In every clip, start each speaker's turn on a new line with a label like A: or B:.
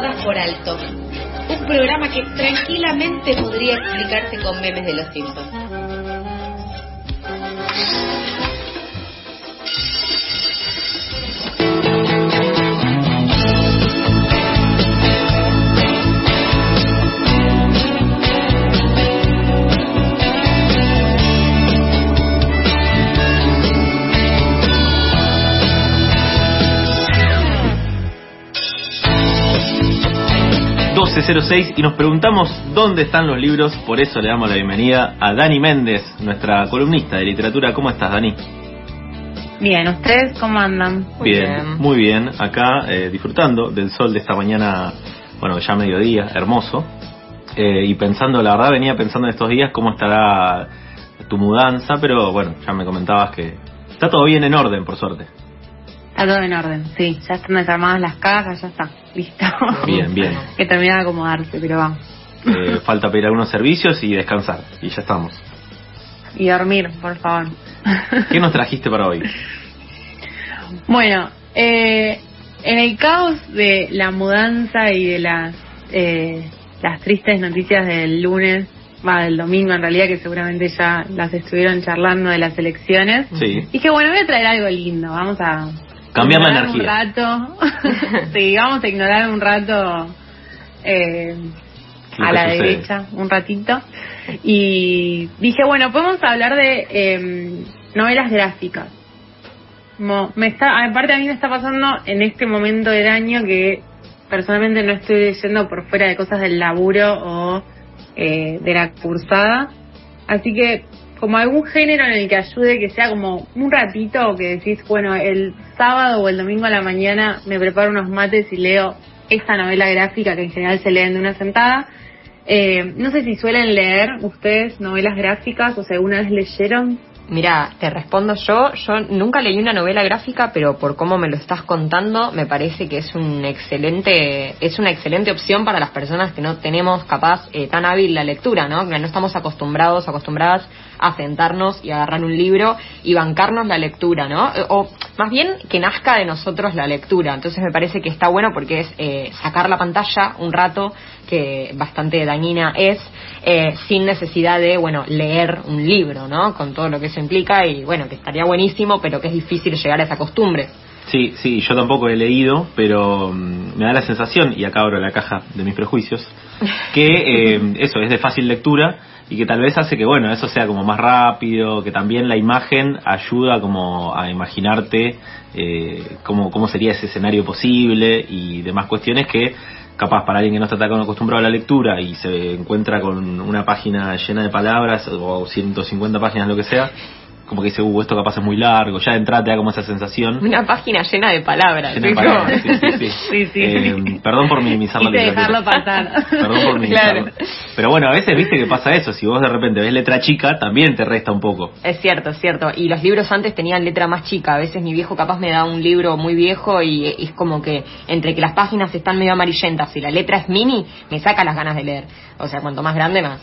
A: por alto. Un programa que tranquilamente podría explicarse con memes de los Simpsons.
B: 1206 y nos preguntamos dónde están los libros, por eso le damos la bienvenida a Dani Méndez, nuestra columnista de literatura. ¿Cómo estás, Dani?
C: Bien, ¿ustedes cómo andan?
B: Muy bien, muy bien. Acá eh, disfrutando del sol de esta mañana, bueno, ya mediodía, hermoso. Eh, y pensando, la verdad, venía pensando en estos días cómo estará tu mudanza, pero bueno, ya me comentabas que está todo bien en orden, por suerte.
C: Está todo en orden, sí. Ya están desarmadas las cajas, ya está. Listo.
B: Bien, bien.
C: que termina de acomodarse, pero vamos.
B: Eh, falta pedir algunos servicios y descansar. Y ya estamos.
C: Y dormir, por favor.
B: ¿Qué nos trajiste para hoy?
C: Bueno, eh, en el caos de la mudanza y de las eh, las tristes noticias del lunes, va del domingo en realidad, que seguramente ya las estuvieron charlando de las elecciones.
B: Sí.
C: Dije, bueno, voy a traer algo lindo, vamos a
B: Cambiar la energía.
C: Un rato, sí, vamos a ignorar un rato eh, a la
B: sucede.
C: derecha, un ratito. Y dije, bueno, podemos hablar de eh, novelas gráficas. Mo- me está, aparte a mí me está pasando en este momento del año que personalmente no estoy leyendo por fuera de cosas del laburo o eh, de la cursada. Así que como algún género en el que ayude, que sea como un ratito que decís, bueno, el sábado o el domingo a la mañana me preparo unos mates y leo esta novela gráfica que en general se leen de una sentada. Eh, no sé si suelen leer ustedes novelas gráficas o si alguna vez leyeron.
D: Mira, te respondo yo. Yo nunca leí una novela gráfica, pero por cómo me lo estás contando, me parece que es un excelente, es una excelente opción para las personas que no tenemos capaz eh, tan hábil la lectura, ¿no? Que no estamos acostumbrados, acostumbradas a sentarnos y agarrar un libro y bancarnos la lectura, ¿no? O más bien que nazca de nosotros la lectura. Entonces me parece que está bueno porque es eh, sacar la pantalla un rato que bastante dañina es, eh, sin necesidad de, bueno, leer un libro, ¿no? Con todo lo que eso implica y, bueno, que estaría buenísimo, pero que es difícil llegar a esa costumbre.
B: Sí, sí, yo tampoco he leído, pero mm, me da la sensación, y acá abro la caja de mis prejuicios, que eh, eso es de fácil lectura y que tal vez hace que, bueno, eso sea como más rápido, que también la imagen ayuda como a imaginarte eh, cómo, cómo sería ese escenario posible y demás cuestiones que capaz para alguien que no está tan acostumbrado a la lectura y se encuentra con una página llena de palabras o 150 páginas, lo que sea, como que dice, uh, esto capaz es muy largo, ya de entrada te da como esa sensación.
D: Una página llena de palabras.
B: Llena de palabras, sí, sí, sí.
C: Sí, sí.
B: Eh, perdón por minimizar la
C: dejarlo pasar.
B: Perdón por minimizarlo.
D: Claro.
B: Pero bueno, a veces viste que pasa eso. Si vos de repente ves letra chica, también te resta un poco.
D: Es cierto, es cierto. Y los libros antes tenían letra más chica. A veces mi viejo capaz me da un libro muy viejo y es como que entre que las páginas están medio amarillentas y la letra es mini, me saca las ganas de leer. O sea, cuanto más grande, más.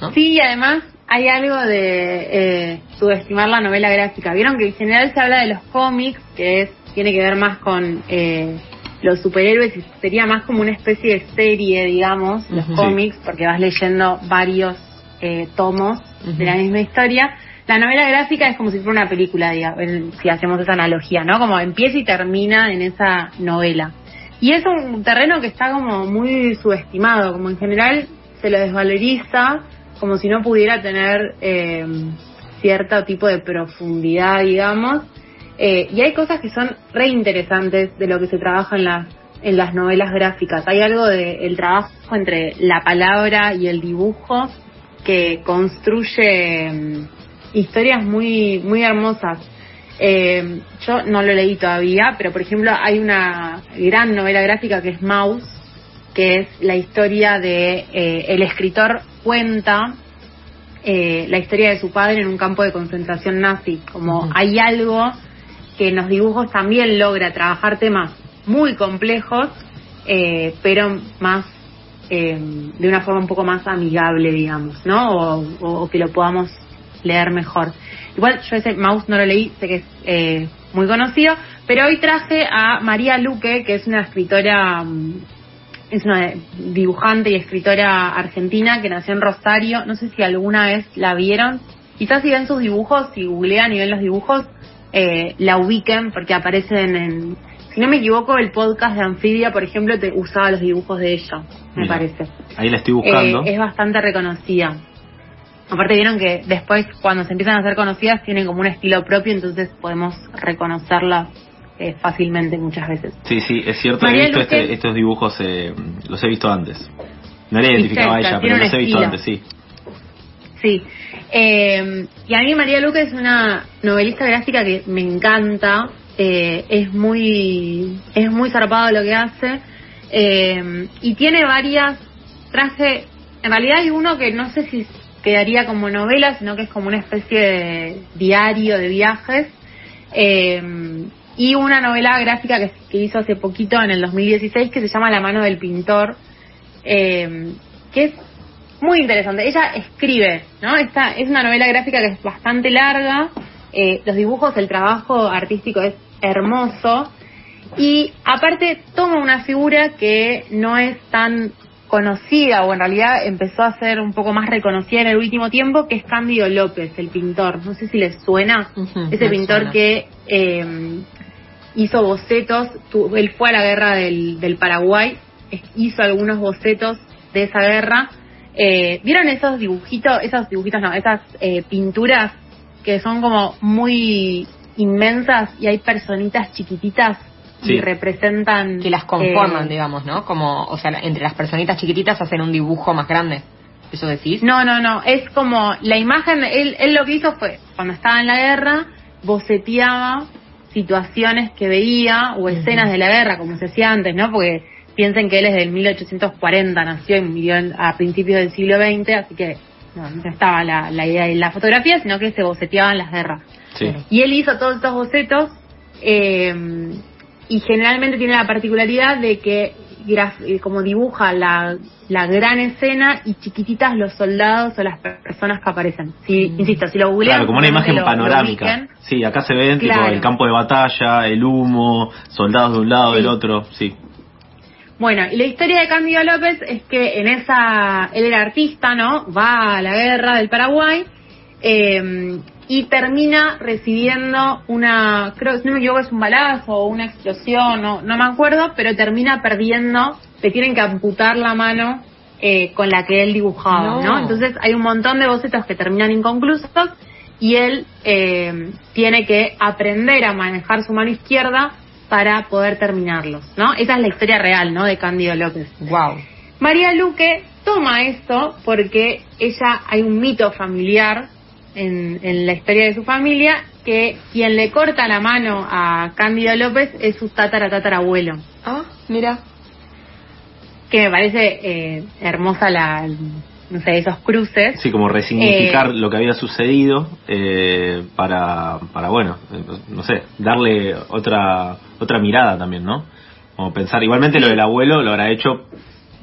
D: ¿no?
C: Sí, y además hay algo de eh, subestimar la novela gráfica. Vieron que en general se habla de los cómics, que es tiene que ver más con eh, los superhéroes y sería más como una especie de serie, digamos, los cómics, porque vas leyendo varios eh, tomos de la misma historia. La novela gráfica es como si fuera una película, digamos, si hacemos esa analogía, ¿no? Como empieza y termina en esa novela. Y es un terreno que está como muy subestimado, como en general se lo desvaloriza, como si no pudiera tener eh, cierto tipo de profundidad, digamos. Eh, y hay cosas que son re interesantes de lo que se trabaja en las, en las novelas gráficas. Hay algo del trabajo entre la palabra y el dibujo que construye mm, historias muy, muy hermosas. Eh, yo no lo leí todavía, pero por ejemplo hay una gran novela gráfica que es Mouse, que es la historia de eh, el escritor cuenta eh, la historia de su padre en un campo de concentración nazi. Como hay algo que en los dibujos también logra trabajar temas muy complejos, eh, pero más eh, de una forma un poco más amigable, digamos, ¿no? O, o- o que lo podamos leer mejor. Igual yo ese Mouse no lo leí, sé que es eh, muy conocido, pero hoy traje a María Luque, que es una escritora mm, es una dibujante y escritora argentina que nació en Rosario. No sé si alguna vez la vieron. Quizás si ven sus dibujos, si googlean y ven los dibujos, eh, la ubiquen porque aparecen en, si no me equivoco, el podcast de Anfibia, por ejemplo, te usaba los dibujos de ella, me
B: Mira,
C: parece.
B: Ahí la estoy buscando.
C: Eh, es bastante reconocida. Aparte vieron que después cuando se empiezan a ser conocidas tienen como un estilo propio, entonces podemos reconocerlas eh, fácilmente muchas veces.
B: Sí, sí, es cierto,
C: María
B: he visto
C: Luque-
B: este- estos dibujos, eh, los he visto antes. No
C: ¿Viste?
B: identificaba a ella, pero los he visto antes, sí.
C: Sí. Eh, y a mí María Luque es una novelista gráfica que me encanta. eh, es muy es muy zarpado lo que hace. eh, y tiene varias. Traje. En realidad hay uno que no sé si quedaría como novela, sino que es como una especie de diario de viajes. eh, y una novela gráfica que, que hizo hace poquito, en el 2016, que se llama La mano del pintor. eh, que es muy interesante. Ella escribe, ¿no? Esta es una novela gráfica que es bastante larga. eh, los dibujos, el trabajo artístico es hermoso. Y aparte toma una figura que no es tan conocida o en realidad empezó a ser un poco más reconocida en el último tiempo, que es Cándido López, el pintor. No sé si les suena. Ese pintor
D: suena.
C: que eh, hizo bocetos, tu- él fue a la guerra del, del Paraguay, hizo algunos bocetos de esa guerra. Eh, ¿Vieron esos dibujitos, esos dibujitos no, esas eh, pinturas que son como muy inmensas y hay personitas chiquititas
B: Sí.
C: y representan...
D: Que las conforman,
C: eh,
D: digamos, ¿no? Como, o sea, entre las personitas chiquititas hacen un dibujo más grande. ¿Eso decís?
C: No, no, no, es como la imagen, él, él lo que hizo fue, cuando estaba en la guerra, boceteaba situaciones que veía o escenas de la guerra, como se hacía antes, ¿no? Porque piensen que él es del 1840, nació y murió a principios del siglo XX, así que no, no estaba la, la idea de la fotografía, sino que se boceteaban las guerras.
B: Sí.
C: Y él hizo todos estos bocetos eh, y generalmente tiene la particularidad de que como dibuja la, la gran escena y chiquititas los soldados o las per- personas que aparecen. Si, Insisto, si lo googlean...
B: Claro, como una imagen
C: lo-
B: panorámica. Sí, acá se ven tipo
C: Claro.
B: el campo de batalla, el humo, soldados de un lado,
C: Sí.
B: del otro, sí.
C: Bueno, y la historia de Cándido López es que en esa, él era artista, ¿no? Va a la guerra del Paraguay eh, y termina recibiendo una, creo, si no me equivoco, es un balazo o una explosión, no, no me acuerdo, pero termina perdiendo, le tienen que amputar la mano eh, con la que él dibujaba,
D: No.
C: ¿no? Entonces hay un montón de bocetos que terminan inconclusos y él eh, tiene que aprender a manejar su mano izquierda para poder terminarlos, ¿no? Esa es la historia real, ¿no? De Cándido López.
D: Wow.
C: María Luque toma esto porque ella hay un mito familiar en, en la historia de su familia que quien le corta la mano a Cándido López es su tatara tatarabuelo,
D: Ah, mira.
C: que me parece eh, hermosa la, no sé, esos cruces.
B: Sí, como resignificar
C: Eh,
B: lo que había sucedido eh, para, para, bueno, eh, no sé, darle otra otra mirada también, ¿no? Como pensar, igualmente lo del abuelo lo habrá hecho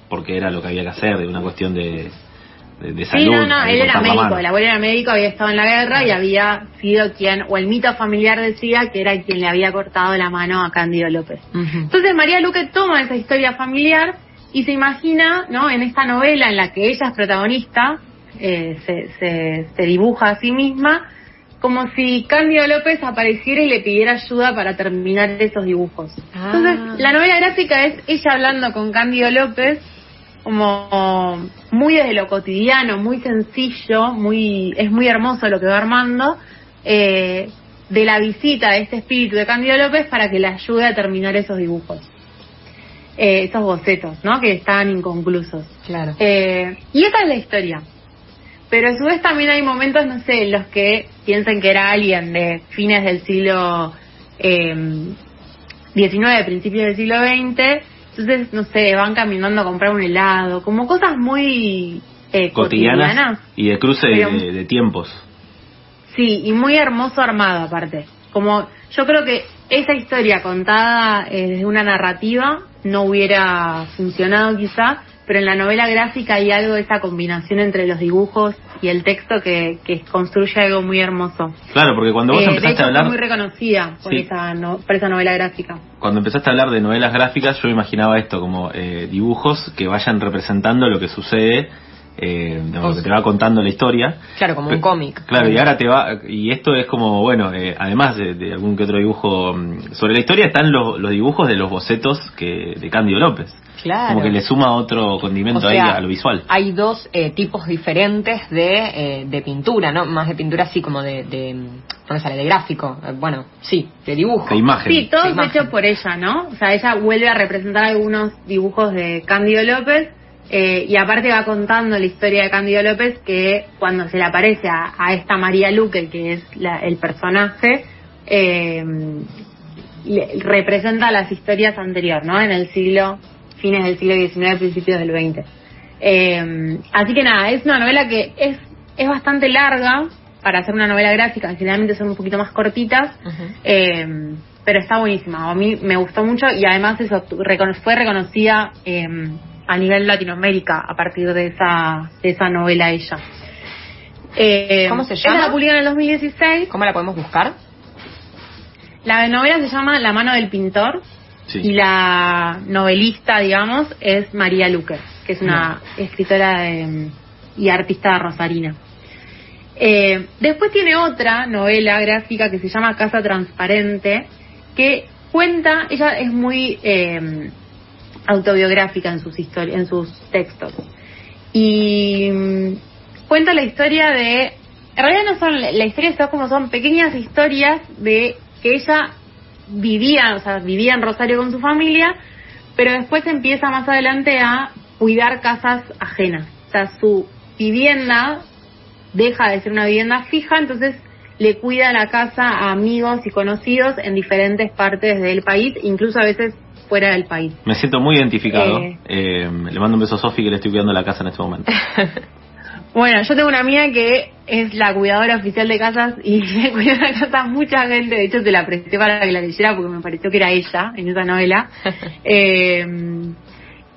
B: porque era lo que había que hacer, de una cuestión de, de, de salud.
C: Sí, no, no, él era médico, el abuelo era médico, había estado en la guerra y había sido quien, o el mito familiar decía que era quien le había cortado la mano a Cándido López.
D: Ujú.
C: Entonces María Luque toma esa historia familiar y se imagina, ¿no? En esta novela en la que ella es protagonista, eh, se, se, se dibuja a sí misma, como si Cándido López apareciera y le pidiera ayuda para terminar esos dibujos.
D: Ah.
C: Entonces, la novela gráfica es ella hablando con Cándido López, como muy desde lo cotidiano, muy sencillo, muy es muy hermoso lo que va armando, eh, de la visita de este espíritu de Cándido López para que le ayude a terminar esos dibujos, eh, esos bocetos, ¿no? Que estaban inconclusos.
D: Claro.
C: Eh, y esa es la historia. Pero a su vez también hay momentos, no sé, en los que piensan que era alguien de fines del siglo eh, XIX, principios del siglo XX. Entonces, no sé, van caminando a comprar un helado, como cosas muy eh,
B: cotidianas
C: cotidianas.
B: y de cruce
C: Pero-
B: de, de tiempos.
C: Sí, y muy hermoso armado aparte. Como yo creo que esa historia contada eh, desde una narrativa no hubiera funcionado quizá, pero en la novela gráfica hay algo de esa combinación entre los dibujos y el texto que, que construye algo muy hermoso.
B: Claro, porque cuando vos
C: Eh, de
B: empezaste
C: hecho,
B: a hablar...
C: fue muy reconocida por,
B: Sí.
C: esa no- por esa novela gráfica.
B: Cuando empezaste a hablar de novelas gráficas, yo imaginaba esto como eh, dibujos que vayan representando lo que sucede, eh, digamos, que te va contando la historia.
D: Claro, como un cómic.
B: Claro, y ahora te va, y esto es como, bueno, eh, además de, de algún que otro dibujo mm, sobre la historia, están los, los dibujos de los bocetos que de Cándido López.
D: Claro.
B: Como que le suma otro condimento
D: O
B: ahí
D: sea,
B: a lo visual.
D: Hay dos eh, tipos diferentes de, eh, de pintura, ¿no? Más de pintura así como de, de ¿no me sale? De gráfico. Eh, bueno, sí, de dibujo.
B: De imagen.
C: Sí, todo es
D: imagen.
C: hecho por ella, ¿no? O sea, ella vuelve a representar algunos dibujos de Cándido López eh, y aparte va contando la historia de Cándido López que cuando se le aparece a, a esta María Luque, que es la- el personaje, eh, le- representa las historias anteriores, ¿no? En el siglo, fines del siglo XIX, principios del XX. Eh, así que nada, es una novela que es, es bastante larga para hacer una novela gráfica, generalmente son un poquito más cortitas, eh, pero está buenísima. A mí me gustó mucho y además eso recono- fue reconocida eh, a nivel Latinoamérica a partir de esa, de esa novela ella.
D: ¿Cómo se
C: ella
D: llama?
C: la publica en el 2016.
D: ¿Cómo la podemos buscar?
C: La novela se llama La mano del pintor
B: Sí.
C: y la novelista, digamos, es María Luque, que es una escritora eh, y artista rosarina. Eh, después tiene otra novela gráfica que se llama Casa Transparente, que cuenta, ella es muy eh, autobiográfica en sus en sus textos. Y mm, cuenta la historia de, en realidad no son, la historia son como son pequeñas historias de que ella vivía, o sea, vivía en Rosario con su familia, pero después empieza más adelante a cuidar casas ajenas. O sea, su vivienda deja de ser una vivienda fija, entonces le cuida la casa a amigos y conocidos en diferentes partes del país, incluso a veces fuera del país.
B: Me siento muy identificado.
C: Eh.
B: Eh, le mando un beso a Sofi que le estoy cuidando la casa en este momento.
C: Bueno, yo tengo una amiga que es la cuidadora oficial de casas y le cuida la casa mucha gente. De hecho, te la presté para que la leyera porque me pareció que era ella en esa novela. Eh,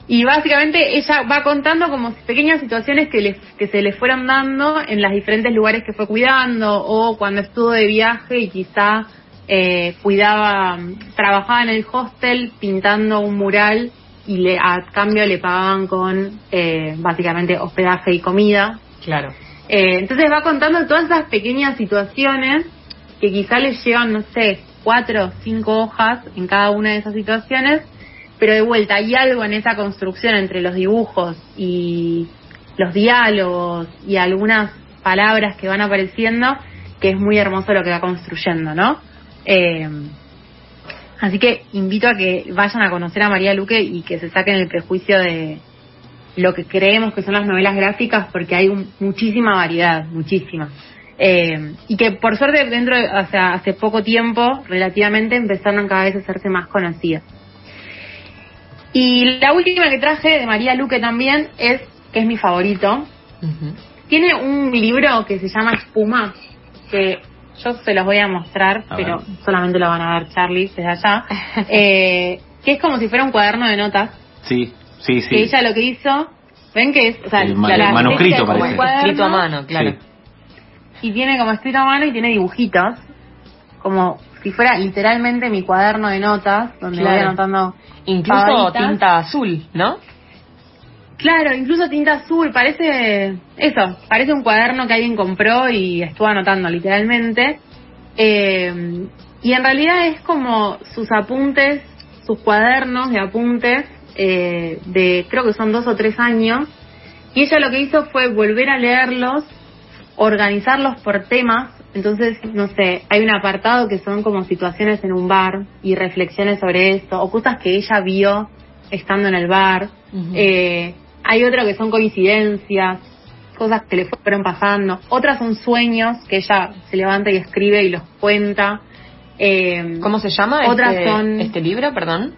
C: y básicamente ella va contando como pequeñas situaciones que, le, que se le fueron dando en los diferentes lugares que fue cuidando o cuando estuvo de viaje y quizá eh, cuidaba, trabajaba en el hostel pintando un mural y le, a cambio le pagaban con eh, básicamente hospedaje y comida.
D: Claro.
C: Eh, entonces va contando todas esas pequeñas situaciones que quizá les llevan, no sé, cuatro o cinco hojas en cada una de esas situaciones, pero de vuelta hay algo en esa construcción entre los dibujos y los diálogos y algunas palabras que van apareciendo que es muy hermoso lo que va construyendo, ¿no? Eh, así que invito a que vayan a conocer a María Luque y que se saquen el prejuicio de, lo que creemos que son las novelas gráficas porque hay un- muchísima variedad, muchísima. Eh, y que por suerte dentro de, o sea, hace poco tiempo relativamente empezaron cada vez a hacerse más conocidas. Y la última que traje de María Luque también es, que es mi favorito, tiene un libro que se llama Espuma, que yo se los voy a mostrar,
B: A
C: pero
B: ver.
C: solamente lo van a ver Charlie desde allá, eh, que es como si fuera un cuaderno de notas
B: Sí, sí, sí.
C: que ella lo que hizo, ven que es, o sea,
B: El ma-
C: la- la-
B: manuscrito
C: como
B: parece.
D: Escrito a mano, claro.
B: Sí.
C: Y tiene como escrito a mano y tiene dibujitos, como si fuera literalmente mi cuaderno de notas, donde voy
D: Claro.
C: anotando.
D: Incluso tinta azul, ¿no?
C: Claro, incluso tinta azul, parece eso, parece un cuaderno que alguien compró y estuvo anotando literalmente. Eh, y en realidad es como sus apuntes, sus cuadernos de apuntes eh, de creo que son dos o tres años. Y ella lo que hizo fue volver a leerlos, organizarlos por temas. Entonces, no sé, hay un apartado que son como situaciones en un bar y reflexiones sobre esto, o cosas que ella vio estando en el bar. Eh, hay otro que son coincidencias, cosas que le fueron pasando. Otras son sueños que ella se levanta y escribe y los cuenta. Eh,
D: ¿Cómo se llama
C: Otras
D: este,
C: son-
D: este libro, perdón?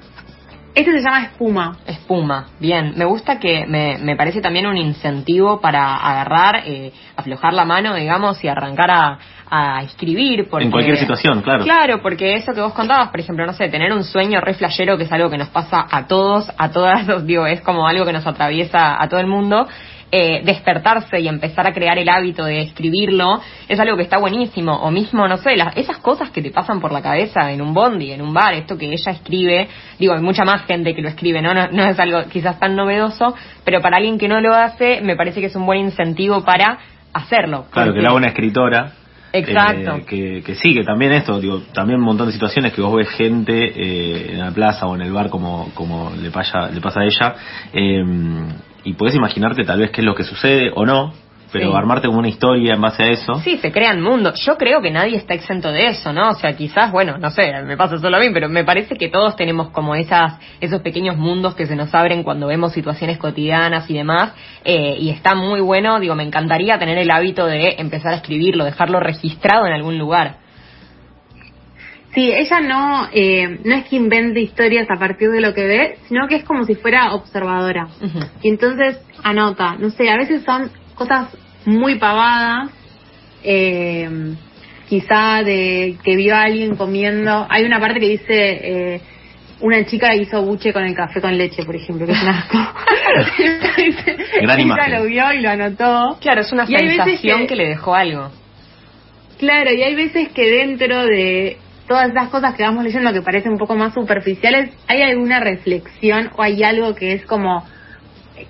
C: Este se llama Espuma.
D: Espuma, bien. Me gusta que me, me parece también un incentivo para agarrar, eh, aflojar la mano, digamos, y arrancar a, a escribir. Porque,
B: En cualquier situación, claro.
D: Claro, porque eso que vos contabas, por ejemplo, no sé, tener un sueño re flashero, que es algo que nos pasa a todos, a todas, digo, es como algo que nos atraviesa a todo el mundo. Eh, despertarse y empezar a crear el hábito de escribirlo, es algo que está buenísimo. O mismo, no sé, las, esas cosas que te pasan por la cabeza en un bondi, en un bar, esto que ella escribe, digo, hay mucha más gente que lo escribe, ¿no? No, no es algo quizás tan novedoso, pero para alguien que no lo hace, me parece que es un buen incentivo para hacerlo.
B: Claro, que la una escritora.
D: Exacto.
B: eh, que, que sí, que también esto, digo, también un montón de situaciones que vos ves gente eh, en la plaza o en el bar como, como le, pasa, le pasa a ella, eh, y podés imaginarte tal vez qué es lo que sucede o no, pero
D: Sí.
B: armarte como una historia en base a eso.
D: Sí, se crean mundos. Yo creo que nadie está exento de eso, ¿no? O sea, quizás, bueno, no sé, me pasa solo a mí, pero me parece que todos tenemos como esas, esos pequeños mundos que se nos abren cuando vemos situaciones cotidianas y demás. eh, y está muy bueno, digo, me encantaría tener el hábito de empezar a escribirlo, dejarlo registrado en algún lugar.
C: Sí, ella no, eh, no es que invente historias a partir de lo que ve, sino que es como si fuera observadora. Y entonces anota, no sé, a veces son cosas muy pavadas, eh, quizá de que vio a alguien comiendo. Hay una parte que dice, eh, una chica hizo buche con el café con leche, por ejemplo, que es un asco.
B: Gran imagen.
C: lo vio y lo anotó.
D: Claro, es una
C: Y
D: sensación
C: que-
D: que... le dejó algo.
C: Claro, y hay veces que dentro de todas esas cosas que vamos leyendo que parecen un poco más superficiales, hay alguna reflexión o hay algo que es como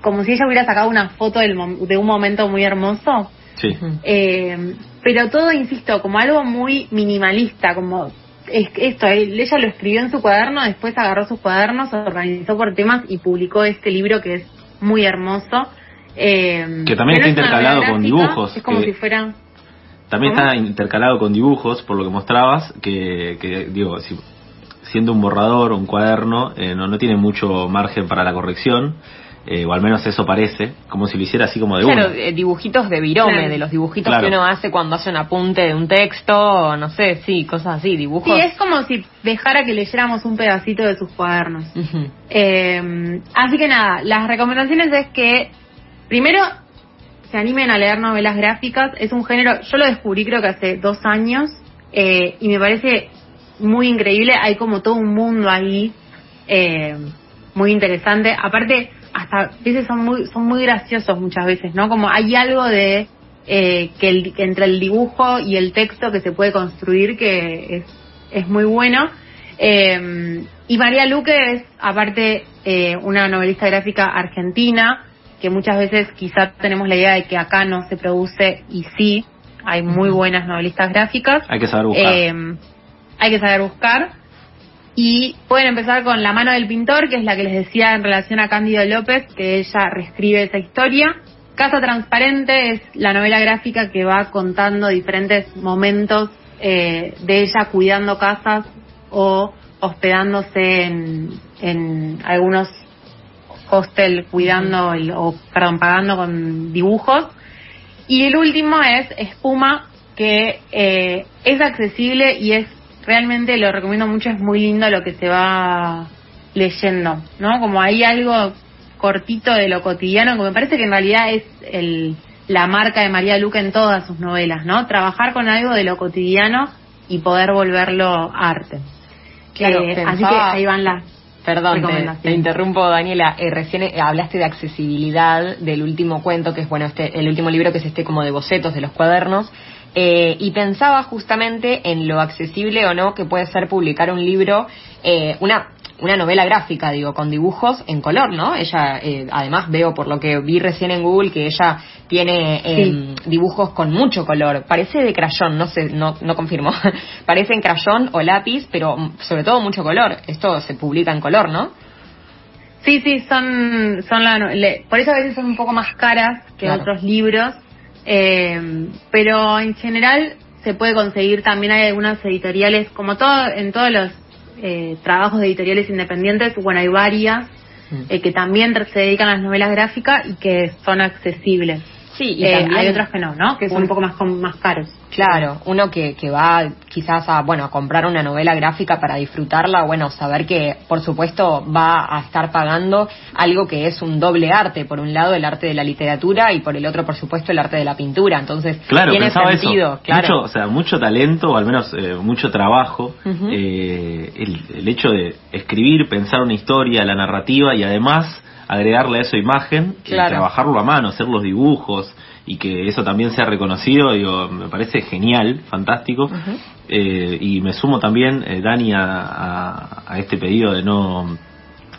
C: como si ella hubiera sacado una foto del de un momento muy hermoso.
B: Sí.
C: Eh, pero todo, insisto, como algo muy minimalista, como es, esto, él- ella lo escribió en su cuaderno, después agarró sus cuadernos, organizó por temas y publicó este libro que es muy hermoso. Eh,
B: Que también está intercalado con dibujos,
C: Es como
B: que-
C: si fuera...
B: También
C: ¿Cómo?
B: está intercalado con dibujos, por lo que mostrabas, que, que digo, si- siendo un borrador o un cuaderno, eh, no, no tiene mucho margen para la corrección, eh, o al menos eso parece, como si lo hiciera así como de
D: Claro,
B: uno.
D: eh, dibujitos de virome,
C: Claro.
D: de los dibujitos
B: Claro.
D: que uno hace cuando hace un apunte de un texto, o no sé, sí, cosas así, dibujos.
C: Sí, es como si dejara que leyéramos un pedacito de sus cuadernos.
D: Ujú.
C: Eh, así que nada, las recomendaciones es que primero se animen a leer novelas gráficas. Es un género, yo lo descubrí creo que hace dos años eh, y me parece muy increíble. Hay como todo un mundo ahí eh, muy interesante. Aparte, hasta a veces son muy, son muy graciosos muchas veces, ¿no? Como hay algo de eh, que, el- entre el dibujo y el texto que se puede construir que es, es muy bueno. Eh, y María Luque es, aparte, eh, una novelista gráfica argentina, que muchas veces quizá tenemos la idea de que acá no se produce, y sí, hay muy buenas novelistas gráficas.
B: Hay que saber buscar.
C: Eh, hay que saber buscar. Y pueden empezar con La mano del pintor, que es la que les decía en relación a Cándido López, que ella reescribe esa historia. Casa Transparente es la novela gráfica que va contando diferentes momentos eh, de ella cuidando casas o hospedándose en, en algunos hostel cuidando el- o perdón pagando con dibujos y el último es Espuma, que eh, es accesible y es realmente, lo recomiendo mucho, es muy lindo lo que se va leyendo, ¿no? Como hay algo cortito de lo cotidiano, que me parece que en realidad es el, la marca de María Luca en todas sus novelas, ¿no? Trabajar con algo de lo cotidiano y poder volverlo arte.
D: Claro,
C: Eh, así que ahí van las
D: Perdón, te, interrumpo, Daniela. Eh, recién eh, hablaste de accesibilidad del último cuento, que es bueno, este, el último libro que es este como de bocetos de los cuadernos. Eh, y pensaba justamente en lo accesible o no que puede ser publicar un libro, eh, una una novela gráfica, digo, con dibujos en color, ¿no? Ella, eh, además veo por lo que vi recién en Google que ella tiene eh, dibujos con mucho color. Parece de crayón, no sé, no, no confirmo. Parece en crayón o lápiz, pero sobre todo mucho color. Esto se publica en color, ¿no?
C: Sí, sí, son, son la, le- por eso a veces son un poco más caras que
D: Claro.
C: otros libros, eh, pero en general se puede conseguir también hay algunas editoriales, como todo en todos los eh, trabajos de editoriales independientes, bueno, hay varias
D: Mm.
C: eh, que también se dedican a las novelas gráficas y que son accesibles.
D: Sí, y
C: Eh,
D: también-
C: hay otras que no, ¿no? Que son un poco más, con- más caros.
D: Claro, uno que, que va quizás a, bueno, a comprar una novela gráfica para disfrutarla, bueno, saber que por supuesto va a estar pagando algo que es un doble arte, por un lado el arte de la literatura y por el otro por supuesto el arte de la pintura, entonces
B: Claro,
D: tiene sentido,
B: eso.
D: claro.
B: Mucho, o sea, mucho talento, o al menos eh, mucho trabajo. Eh, el, el hecho de escribir, pensar una historia, la narrativa y además agregarle a eso imagen y trabajarlo a mano, hacer los dibujos y que eso también sea reconocido, digo, me parece genial, fantástico. Eh, y me sumo también, eh, Dani, a, a- a este pedido de no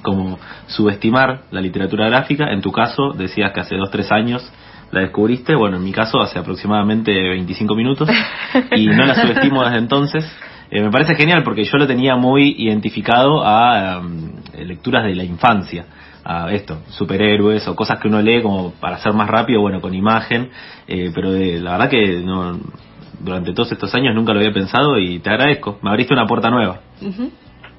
B: como subestimar la literatura gráfica. En tu caso, decías que hace dos, tres años la descubriste. Bueno, en mi caso, hace aproximadamente 25 minutos. Y no la subestimo desde entonces. Eh, me parece genial porque yo lo tenía muy identificado a em, lecturas de la infancia. A esto, superhéroes o cosas que uno lee como para ser más rápido, bueno, con imagen. Eh, pero de- la verdad que no, durante todos estos años nunca lo había pensado y te agradezco. Me abriste una puerta nueva.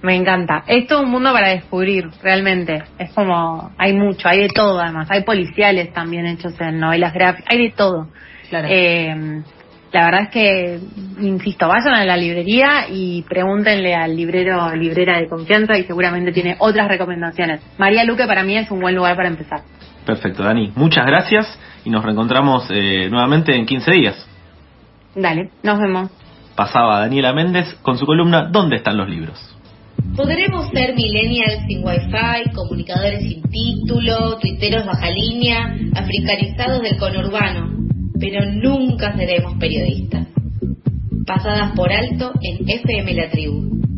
C: Me encanta. Es todo un mundo para descubrir, realmente. Es como, hay mucho, hay de todo además. Hay policiales también hechos en novelas gráficas, hay de todo.
D: Claro.
C: Eh, la verdad es que, insisto, vayan a la librería y pregúntenle al librero o librera de confianza y seguramente tiene otras recomendaciones. María Luque para mí es un buen lugar para empezar.
B: Perfecto, Dani. Muchas gracias y nos reencontramos eh, nuevamente en 15 días.
C: Dale, nos vemos.
B: Pasaba Daniela Méndez con su columna ¿Dónde están los libros?
A: Podremos ser millennials sin wifi, comunicadores sin título, tuiteros baja línea, africanizados del conurbano, pero nunca seremos periodistas. Pasadas por alto en FM La Tribu.